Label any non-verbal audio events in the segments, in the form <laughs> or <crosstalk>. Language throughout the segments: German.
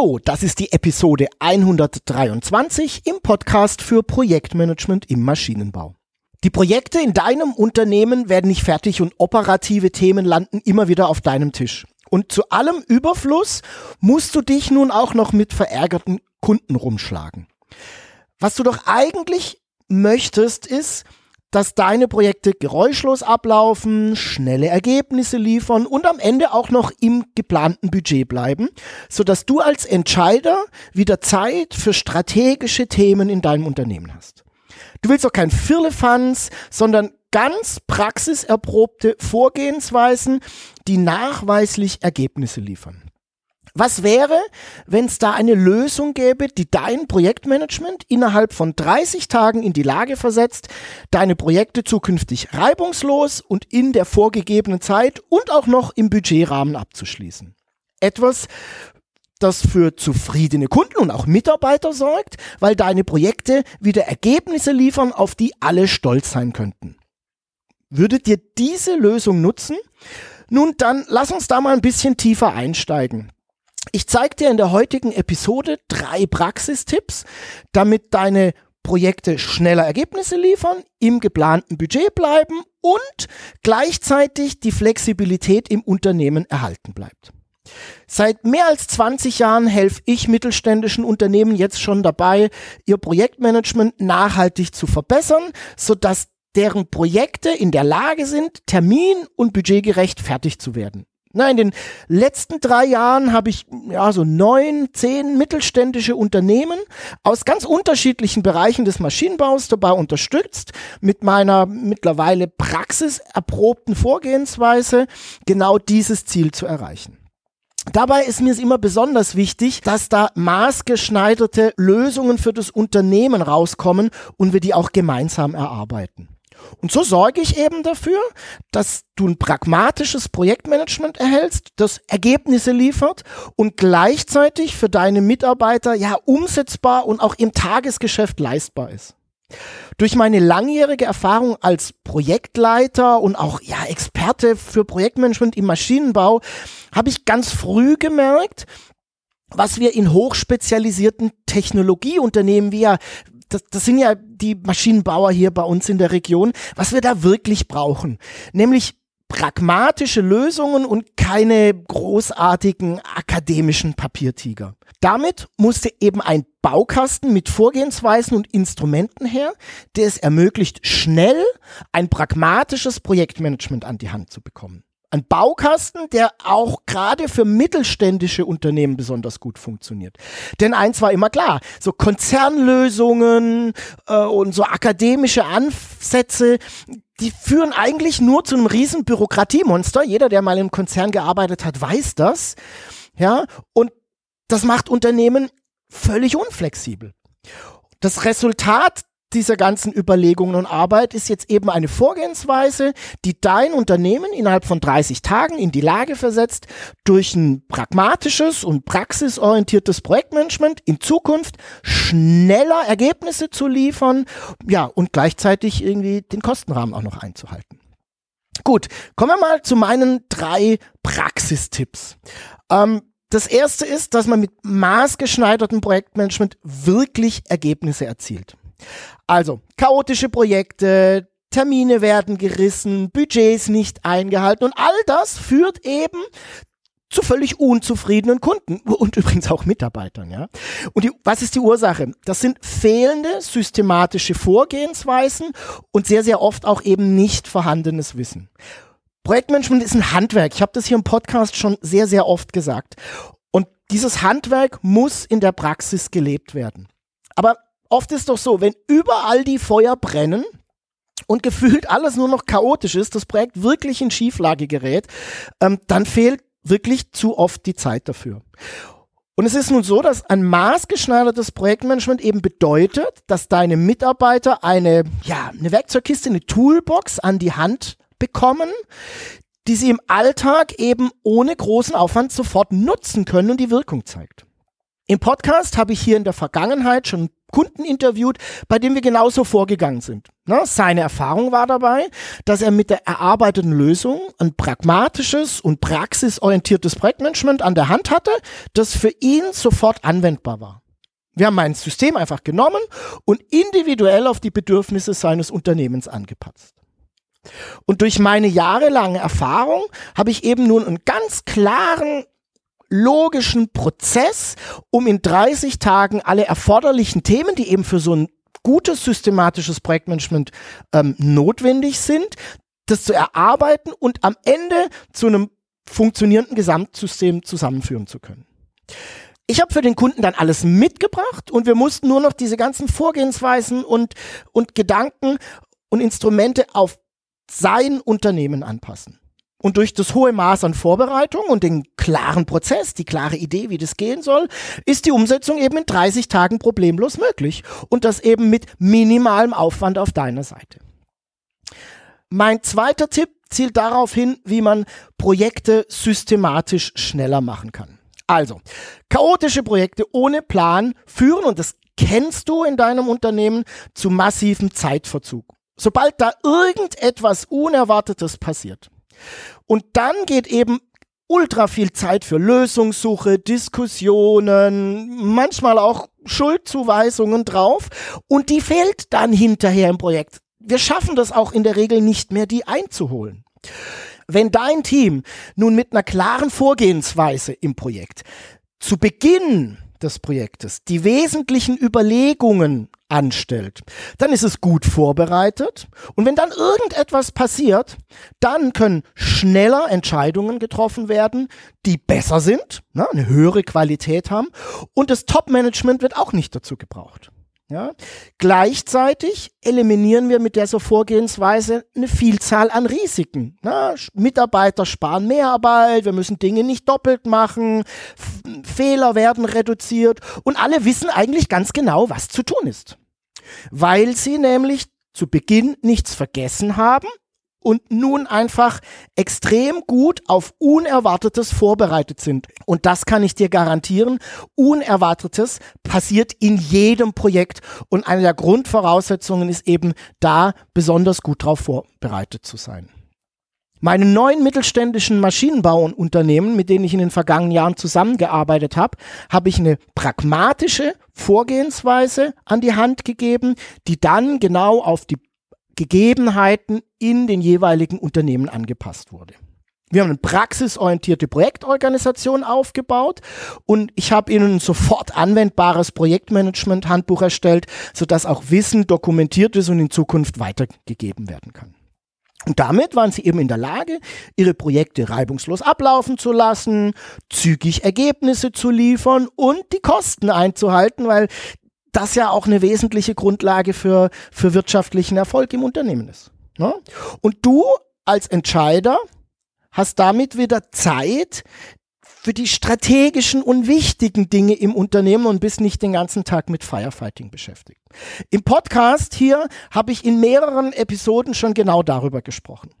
Hallo, das ist die Episode 123 im Podcast für Projektmanagement im Maschinenbau. Die Projekte in deinem Unternehmen werden nicht fertig und operative Themen landen immer wieder auf deinem Tisch. Und zu allem Überfluss musst du dich nun auch noch mit verärgerten Kunden rumschlagen. Was du doch eigentlich möchtest, ist, dass deine Projekte geräuschlos ablaufen, schnelle Ergebnisse liefern und am Ende auch noch im geplanten Budget bleiben, sodass du als Entscheider wieder Zeit für strategische Themen in deinem Unternehmen hast. Du willst auch kein Firlefanz, sondern ganz praxiserprobte Vorgehensweisen, die nachweislich Ergebnisse liefern. Was wäre, wenn es da eine Lösung gäbe, die dein Projektmanagement innerhalb von 30 Tagen in die Lage versetzt, deine Projekte zukünftig reibungslos und in der vorgegebenen Zeit und auch noch im Budgetrahmen abzuschließen? Etwas, das für zufriedene Kunden und auch Mitarbeiter sorgt, weil deine Projekte wieder Ergebnisse liefern, auf die alle stolz sein könnten. Würdet ihr diese Lösung nutzen? Nun, dann lass uns da mal ein bisschen tiefer einsteigen. Ich zeige dir in der heutigen Episode drei Praxistipps, damit deine Projekte schneller Ergebnisse liefern, im geplanten Budget bleiben und gleichzeitig die Flexibilität im Unternehmen erhalten bleibt. Seit mehr als 20 Jahren helfe ich mittelständischen Unternehmen jetzt schon dabei, ihr Projektmanagement nachhaltig zu verbessern, sodass deren Projekte in der Lage sind, termin- und budgetgerecht fertig zu werden. Na, in den letzten drei Jahren habe ich ja so neun, zehn mittelständische Unternehmen aus ganz unterschiedlichen Bereichen des Maschinenbaus dabei unterstützt, mit meiner mittlerweile praxiserprobten Vorgehensweise genau dieses Ziel zu erreichen. Dabei ist mir es immer besonders wichtig, dass da maßgeschneiderte Lösungen für das Unternehmen rauskommen und wir die auch gemeinsam erarbeiten. Und so sorge ich eben dafür, dass du ein pragmatisches Projektmanagement erhältst, das Ergebnisse liefert und gleichzeitig für deine Mitarbeiter ja umsetzbar und auch im Tagesgeschäft leistbar ist. Durch meine langjährige Erfahrung als Projektleiter und auch ja Experte für Projektmanagement im Maschinenbau habe ich ganz früh gemerkt, was wir in hochspezialisierten Technologieunternehmen wie ja das, das sind ja die Maschinenbauer hier bei uns in der Region, was wir da wirklich brauchen. Nämlich pragmatische Lösungen und keine großartigen akademischen Papiertiger. Damit musste eben ein Baukasten mit Vorgehensweisen und Instrumenten her, der es ermöglicht, schnell ein pragmatisches Projektmanagement an die Hand zu bekommen ein Baukasten, der auch gerade für mittelständische Unternehmen besonders gut funktioniert. Denn eins war immer klar, so Konzernlösungen äh, und so akademische Ansätze, die führen eigentlich nur zu einem riesen Bürokratiemonster. Jeder, der mal im Konzern gearbeitet hat, weiß das. Ja, und das macht Unternehmen völlig unflexibel. Das Resultat dieser ganzen Überlegungen und Arbeit ist jetzt eben eine Vorgehensweise, die dein Unternehmen innerhalb von 30 Tagen in die Lage versetzt, durch ein pragmatisches und praxisorientiertes Projektmanagement in Zukunft schneller Ergebnisse zu liefern, ja, und gleichzeitig irgendwie den Kostenrahmen auch noch einzuhalten. Gut, kommen wir mal zu meinen drei Praxistipps. Ähm, das erste ist, dass man mit maßgeschneidertem Projektmanagement wirklich Ergebnisse erzielt. Also, chaotische Projekte, Termine werden gerissen, Budgets nicht eingehalten und all das führt eben zu völlig unzufriedenen Kunden und übrigens auch Mitarbeitern, ja. Und die, was ist die Ursache? Das sind fehlende systematische Vorgehensweisen und sehr, sehr oft auch eben nicht vorhandenes Wissen. Projektmanagement ist ein Handwerk. Ich habe das hier im Podcast schon sehr, sehr oft gesagt. Und dieses Handwerk muss in der Praxis gelebt werden. Aber oft ist doch so, wenn überall die Feuer brennen, und gefühlt alles nur noch chaotisch ist, das Projekt wirklich in Schieflage gerät, ähm, dann fehlt wirklich zu oft die Zeit dafür. Und es ist nun so, dass ein maßgeschneidertes Projektmanagement eben bedeutet, dass deine Mitarbeiter eine, ja, eine Werkzeugkiste, eine Toolbox an die Hand bekommen, die sie im Alltag eben ohne großen Aufwand sofort nutzen können und die Wirkung zeigt. Im Podcast habe ich hier in der Vergangenheit schon Kunden interviewt, bei dem wir genauso vorgegangen sind. Ne? Seine Erfahrung war dabei, dass er mit der erarbeiteten Lösung ein pragmatisches und praxisorientiertes Projektmanagement an der Hand hatte, das für ihn sofort anwendbar war. Wir haben mein System einfach genommen und individuell auf die Bedürfnisse seines Unternehmens angepasst. Und durch meine jahrelange Erfahrung habe ich eben nun einen ganz klaren logischen Prozess, um in 30 Tagen alle erforderlichen Themen, die eben für so ein gutes systematisches Projektmanagement ähm, notwendig sind, das zu erarbeiten und am Ende zu einem funktionierenden Gesamtsystem zusammenführen zu können. Ich habe für den Kunden dann alles mitgebracht und wir mussten nur noch diese ganzen Vorgehensweisen und, und Gedanken und Instrumente auf sein Unternehmen anpassen. Und durch das hohe Maß an Vorbereitung und den klaren Prozess, die klare Idee, wie das gehen soll, ist die Umsetzung eben in 30 Tagen problemlos möglich. Und das eben mit minimalem Aufwand auf deiner Seite. Mein zweiter Tipp zielt darauf hin, wie man Projekte systematisch schneller machen kann. Also, chaotische Projekte ohne Plan führen, und das kennst du in deinem Unternehmen, zu massivem Zeitverzug. Sobald da irgendetwas Unerwartetes passiert. Und dann geht eben ultra viel Zeit für Lösungssuche, Diskussionen, manchmal auch Schuldzuweisungen drauf und die fehlt dann hinterher im Projekt. Wir schaffen das auch in der Regel nicht mehr, die einzuholen. Wenn dein Team nun mit einer klaren Vorgehensweise im Projekt zu Beginn des Projektes die wesentlichen Überlegungen anstellt, dann ist es gut vorbereitet. Und wenn dann irgendetwas passiert, dann können schneller Entscheidungen getroffen werden, die besser sind, ne, eine höhere Qualität haben. Und das Top-Management wird auch nicht dazu gebraucht. Ja? Gleichzeitig eliminieren wir mit dieser Vorgehensweise eine Vielzahl an Risiken. Na, Mitarbeiter sparen Mehrarbeit, wir müssen Dinge nicht doppelt machen, F Fehler werden reduziert und alle wissen eigentlich ganz genau, was zu tun ist. Weil sie nämlich zu Beginn nichts vergessen haben und nun einfach extrem gut auf Unerwartetes vorbereitet sind. Und das kann ich dir garantieren. Unerwartetes passiert in jedem Projekt. Und eine der Grundvoraussetzungen ist eben da besonders gut darauf vorbereitet zu sein. Meine neuen mittelständischen Maschinenbauunternehmen, mit denen ich in den vergangenen Jahren zusammengearbeitet habe, habe ich eine pragmatische Vorgehensweise an die Hand gegeben, die dann genau auf die Gegebenheiten in den jeweiligen Unternehmen angepasst wurde. Wir haben eine praxisorientierte Projektorganisation aufgebaut und ich habe Ihnen ein sofort anwendbares Projektmanagement-Handbuch erstellt, sodass auch Wissen dokumentiert ist und in Zukunft weitergegeben werden kann. Und damit waren sie eben in der Lage, ihre Projekte reibungslos ablaufen zu lassen, zügig Ergebnisse zu liefern und die Kosten einzuhalten, weil das ja auch eine wesentliche Grundlage für, für wirtschaftlichen Erfolg im Unternehmen ist. Ne? Und du als Entscheider hast damit wieder Zeit für die strategischen und wichtigen Dinge im Unternehmen und bist nicht den ganzen Tag mit Firefighting beschäftigt. Im Podcast hier habe ich in mehreren Episoden schon genau darüber gesprochen.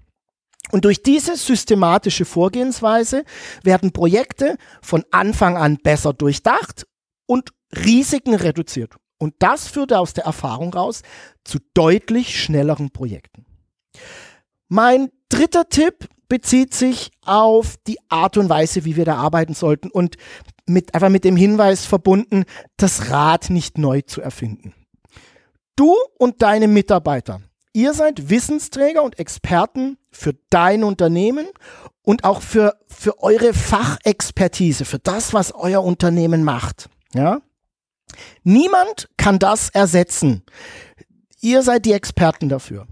Und durch diese systematische Vorgehensweise werden Projekte von Anfang an besser durchdacht und Risiken reduziert. Und das führt aus der Erfahrung raus zu deutlich schnelleren Projekten. Mein dritter Tipp bezieht sich auf die Art und Weise, wie wir da arbeiten sollten und mit, einfach mit dem Hinweis verbunden, das Rad nicht neu zu erfinden. Du und deine Mitarbeiter, ihr seid Wissensträger und Experten für dein Unternehmen und auch für, für eure Fachexpertise, für das, was euer Unternehmen macht. Ja? Niemand kann das ersetzen. Ihr seid die Experten dafür.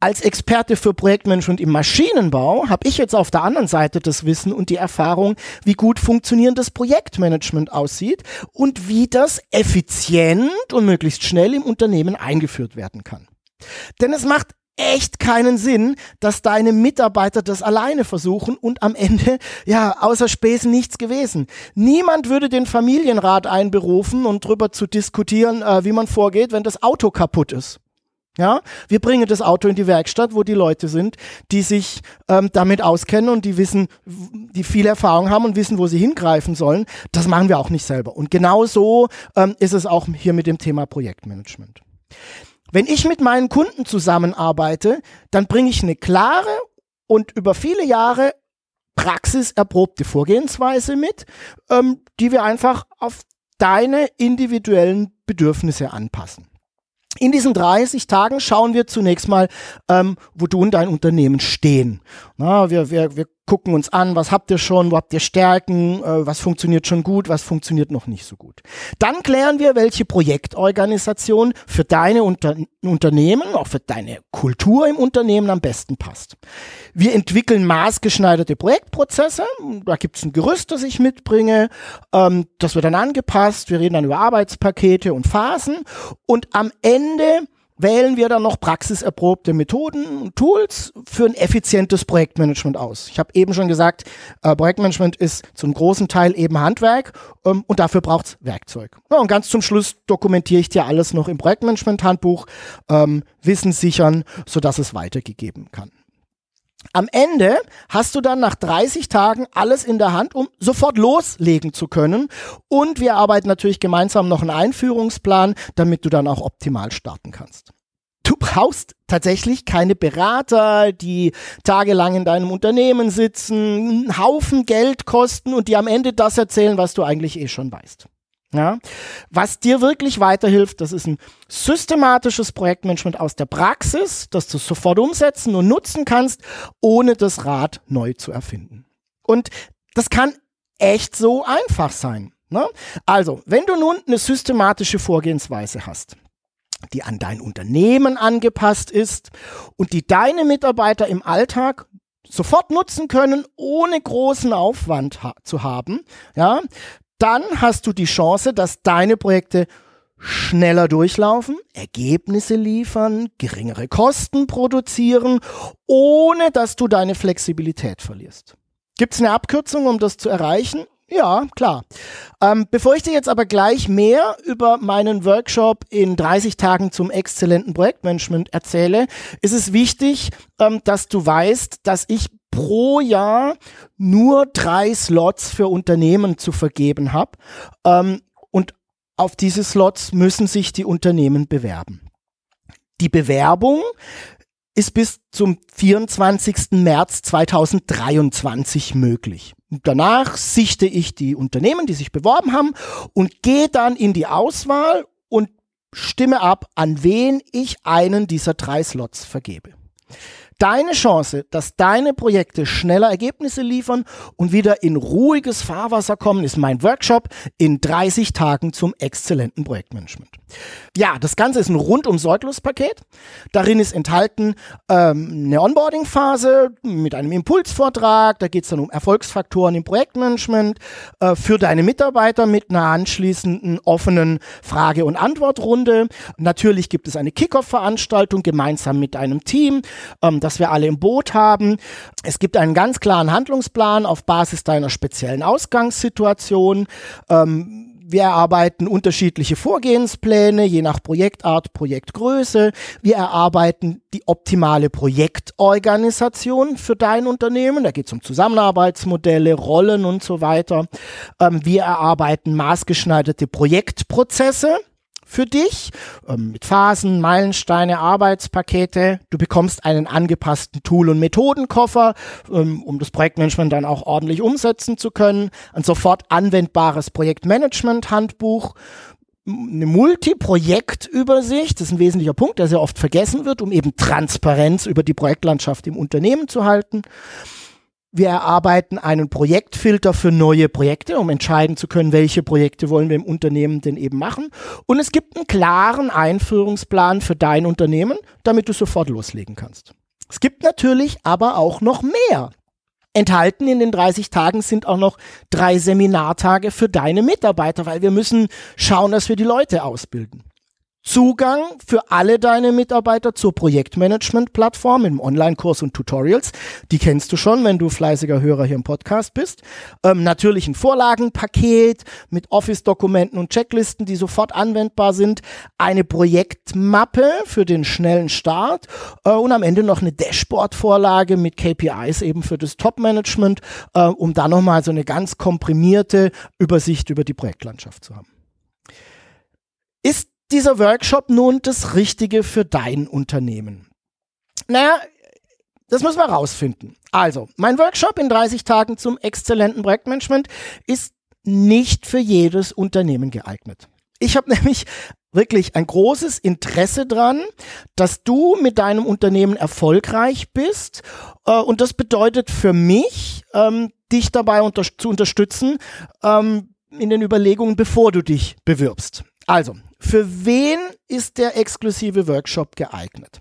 Als Experte für Projektmanagement im Maschinenbau habe ich jetzt auf der anderen Seite das Wissen und die Erfahrung, wie gut funktionierendes Projektmanagement aussieht und wie das effizient und möglichst schnell im Unternehmen eingeführt werden kann. Denn es macht echt keinen Sinn, dass deine Mitarbeiter das alleine versuchen und am Ende, ja, außer Späßen nichts gewesen. Niemand würde den Familienrat einberufen und drüber zu diskutieren, äh, wie man vorgeht, wenn das Auto kaputt ist. Ja, wir bringen das Auto in die Werkstatt, wo die Leute sind, die sich ähm, damit auskennen und die wissen, die viel Erfahrung haben und wissen, wo sie hingreifen sollen. Das machen wir auch nicht selber. Und genau so ähm, ist es auch hier mit dem Thema Projektmanagement. Wenn ich mit meinen Kunden zusammenarbeite, dann bringe ich eine klare und über viele Jahre praxiserprobte Vorgehensweise mit, ähm, die wir einfach auf deine individuellen Bedürfnisse anpassen. In diesen 30 Tagen schauen wir zunächst mal, ähm, wo du und dein Unternehmen stehen. Na, wir, wir, wir gucken uns an, was habt ihr schon, wo habt ihr Stärken, äh, was funktioniert schon gut, was funktioniert noch nicht so gut. Dann klären wir, welche Projektorganisation für deine Unter Unternehmen, auch für deine Kultur im Unternehmen am besten passt. Wir entwickeln maßgeschneiderte Projektprozesse, da gibt es ein Gerüst, das ich mitbringe, ähm, das wird dann angepasst, wir reden dann über Arbeitspakete und Phasen und am Ende wählen wir dann noch praxiserprobte Methoden und Tools für ein effizientes Projektmanagement aus. Ich habe eben schon gesagt, äh, Projektmanagement ist zum großen Teil eben Handwerk ähm, und dafür braucht's Werkzeug. Ja, und ganz zum Schluss dokumentiere ich dir alles noch im Projektmanagement-Handbuch, ähm, Wissen sichern, sodass es weitergegeben kann. Am Ende hast du dann nach 30 Tagen alles in der Hand, um sofort loslegen zu können. Und wir arbeiten natürlich gemeinsam noch einen Einführungsplan, damit du dann auch optimal starten kannst. Du brauchst tatsächlich keine Berater, die tagelang in deinem Unternehmen sitzen, einen Haufen Geld kosten und dir am Ende das erzählen, was du eigentlich eh schon weißt. Ja, was dir wirklich weiterhilft, das ist ein systematisches Projektmanagement aus der Praxis, das du sofort umsetzen und nutzen kannst, ohne das Rad neu zu erfinden. Und das kann echt so einfach sein. Ne? Also, wenn du nun eine systematische Vorgehensweise hast, die an dein Unternehmen angepasst ist und die deine Mitarbeiter im Alltag sofort nutzen können, ohne großen Aufwand ha zu haben, ja, dann hast du die Chance, dass deine Projekte schneller durchlaufen, Ergebnisse liefern, geringere Kosten produzieren, ohne dass du deine Flexibilität verlierst. Gibt es eine Abkürzung, um das zu erreichen? Ja, klar. Ähm, bevor ich dir jetzt aber gleich mehr über meinen Workshop in 30 Tagen zum exzellenten Projektmanagement erzähle, ist es wichtig, ähm, dass du weißt, dass ich pro Jahr nur drei Slots für Unternehmen zu vergeben habe. Ähm, und auf diese Slots müssen sich die Unternehmen bewerben. Die Bewerbung ist bis zum 24. März 2023 möglich. Danach sichte ich die Unternehmen, die sich beworben haben und gehe dann in die Auswahl und stimme ab, an wen ich einen dieser drei Slots vergebe. Deine Chance, dass deine Projekte schneller Ergebnisse liefern und wieder in ruhiges Fahrwasser kommen, ist mein Workshop in 30 Tagen zum exzellenten Projektmanagement. Ja, das Ganze ist ein rundum sorglos Paket. Darin ist enthalten ähm, eine Onboarding-Phase mit einem Impulsvortrag. Da geht es dann um Erfolgsfaktoren im Projektmanagement äh, für deine Mitarbeiter mit einer anschließenden offenen Frage- und Antwortrunde. Natürlich gibt es eine Kickoff-Veranstaltung gemeinsam mit einem Team. Ähm, dass wir alle im Boot haben. Es gibt einen ganz klaren Handlungsplan auf Basis deiner speziellen Ausgangssituation. Ähm, wir erarbeiten unterschiedliche Vorgehenspläne, je nach Projektart, Projektgröße. Wir erarbeiten die optimale Projektorganisation für dein Unternehmen. Da geht es um Zusammenarbeitsmodelle, Rollen und so weiter. Ähm, wir erarbeiten maßgeschneiderte Projektprozesse für dich ähm, mit Phasen, Meilensteine, Arbeitspakete. Du bekommst einen angepassten Tool- und Methodenkoffer, ähm, um das Projektmanagement dann auch ordentlich umsetzen zu können. Ein sofort anwendbares Projektmanagement-Handbuch eine Multiprojektübersicht, das ist ein wesentlicher Punkt, der sehr oft vergessen wird, um eben Transparenz über die Projektlandschaft im Unternehmen zu halten. Wir erarbeiten einen Projektfilter für neue Projekte, um entscheiden zu können, welche Projekte wollen wir im Unternehmen denn eben machen. Und es gibt einen klaren Einführungsplan für dein Unternehmen, damit du sofort loslegen kannst. Es gibt natürlich aber auch noch mehr. Enthalten in den 30 Tagen sind auch noch drei Seminartage für deine Mitarbeiter, weil wir müssen schauen, dass wir die Leute ausbilden. Zugang für alle deine Mitarbeiter zur Projektmanagement-Plattform im Online-Kurs und Tutorials. Die kennst du schon, wenn du fleißiger Hörer hier im Podcast bist. Ähm, natürlich ein Vorlagenpaket mit Office-Dokumenten und Checklisten, die sofort anwendbar sind. Eine Projektmappe für den schnellen Start äh, und am Ende noch eine Dashboard-Vorlage mit KPIs eben für das Top-Management, äh, um da nochmal so eine ganz komprimierte Übersicht über die Projektlandschaft zu haben. Dieser Workshop nun das Richtige für dein Unternehmen? Naja, das müssen wir rausfinden. Also, mein Workshop in 30 Tagen zum exzellenten Projektmanagement ist nicht für jedes Unternehmen geeignet. Ich habe <laughs> nämlich wirklich ein großes Interesse dran, dass du mit deinem Unternehmen erfolgreich bist. Äh, und das bedeutet für mich, ähm, dich dabei unter zu unterstützen ähm, in den Überlegungen, bevor du dich bewirbst. Also, für wen ist der exklusive Workshop geeignet?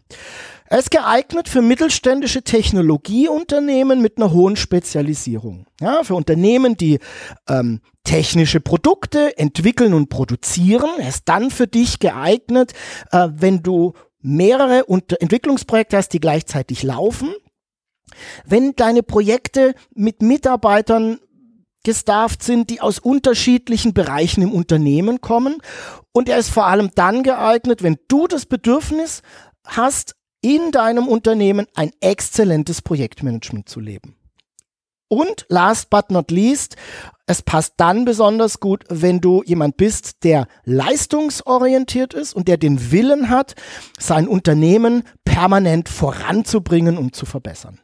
Er ist geeignet für mittelständische Technologieunternehmen mit einer hohen Spezialisierung. Ja, für Unternehmen, die ähm, technische Produkte entwickeln und produzieren. Er ist dann für dich geeignet, äh, wenn du mehrere Unter Entwicklungsprojekte hast, die gleichzeitig laufen. Wenn deine Projekte mit Mitarbeitern gestafft sind, die aus unterschiedlichen Bereichen im Unternehmen kommen. Und er ist vor allem dann geeignet, wenn du das Bedürfnis hast, in deinem Unternehmen ein exzellentes Projektmanagement zu leben. Und last but not least, es passt dann besonders gut, wenn du jemand bist, der leistungsorientiert ist und der den Willen hat, sein Unternehmen permanent voranzubringen und zu verbessern.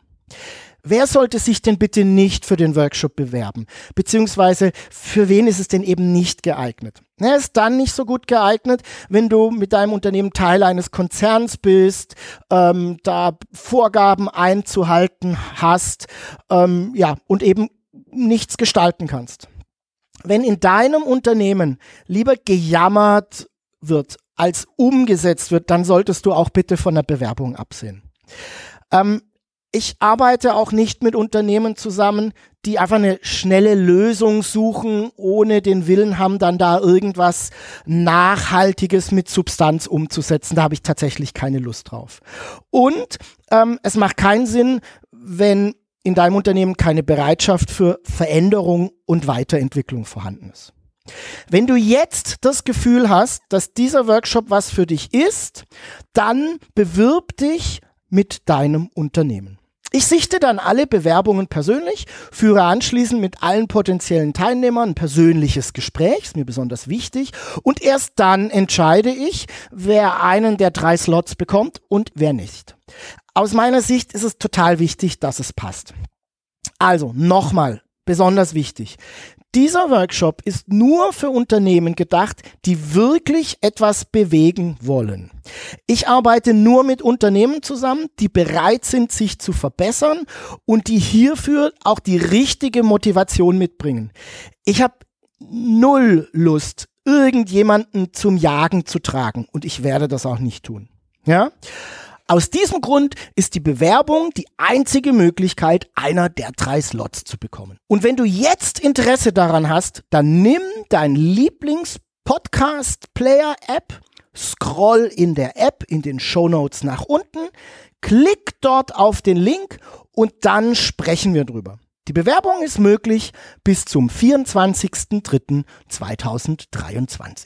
Wer sollte sich denn bitte nicht für den Workshop bewerben? Beziehungsweise für wen ist es denn eben nicht geeignet? Er ist dann nicht so gut geeignet, wenn du mit deinem Unternehmen Teil eines Konzerns bist, ähm, da Vorgaben einzuhalten hast, ähm, ja, und eben nichts gestalten kannst. Wenn in deinem Unternehmen lieber gejammert wird, als umgesetzt wird, dann solltest du auch bitte von der Bewerbung absehen. Ähm, ich arbeite auch nicht mit Unternehmen zusammen, die einfach eine schnelle Lösung suchen, ohne den Willen haben, dann da irgendwas Nachhaltiges mit Substanz umzusetzen. Da habe ich tatsächlich keine Lust drauf. Und ähm, es macht keinen Sinn, wenn in deinem Unternehmen keine Bereitschaft für Veränderung und Weiterentwicklung vorhanden ist. Wenn du jetzt das Gefühl hast, dass dieser Workshop was für dich ist, dann bewirb dich mit deinem Unternehmen. Ich sichte dann alle Bewerbungen persönlich, führe anschließend mit allen potenziellen Teilnehmern ein persönliches Gespräch, ist mir besonders wichtig, und erst dann entscheide ich, wer einen der drei Slots bekommt und wer nicht. Aus meiner Sicht ist es total wichtig, dass es passt. Also nochmal, besonders wichtig. Dieser Workshop ist nur für Unternehmen gedacht, die wirklich etwas bewegen wollen. Ich arbeite nur mit Unternehmen zusammen, die bereit sind, sich zu verbessern und die hierfür auch die richtige Motivation mitbringen. Ich habe null Lust, irgendjemanden zum Jagen zu tragen und ich werde das auch nicht tun. Ja? Aus diesem Grund ist die Bewerbung die einzige Möglichkeit, einer der drei Slots zu bekommen. Und wenn du jetzt Interesse daran hast, dann nimm dein Lieblings-Podcast-Player-App, scroll in der App in den Show Notes nach unten, klick dort auf den Link und dann sprechen wir drüber. Die Bewerbung ist möglich bis zum 24.03.2023.